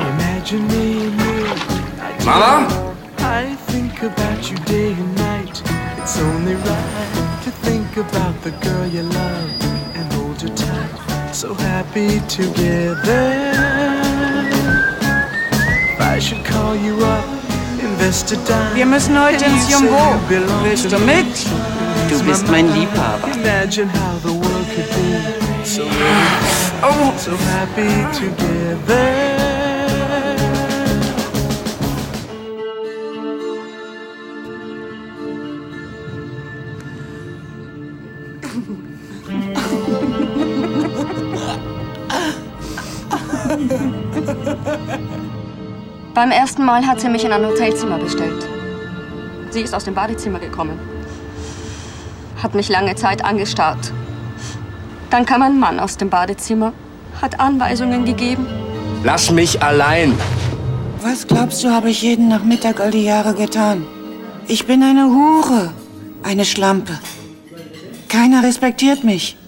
Imagine me and you. Mama? I think about you day and night. It's only right to think about the girl you love and hold her tight. So happy together. If I should call you up, invest a dime. Wir müssen heute ins Jumbo. Willst du mit? Du bist mein Liebhaber. Imagine how the world could be so, so happy together. Beim ersten Mal hat sie mich in ein Hotelzimmer bestellt. Sie ist aus dem Badezimmer gekommen. Hat mich lange Zeit angestarrt. Dann kam ein Mann aus dem Badezimmer, hat Anweisungen gegeben. Lass mich allein. Was glaubst du, habe ich jeden Nachmittag all die Jahre getan? Ich bin eine Hure, eine Schlampe. Keiner respektiert mich.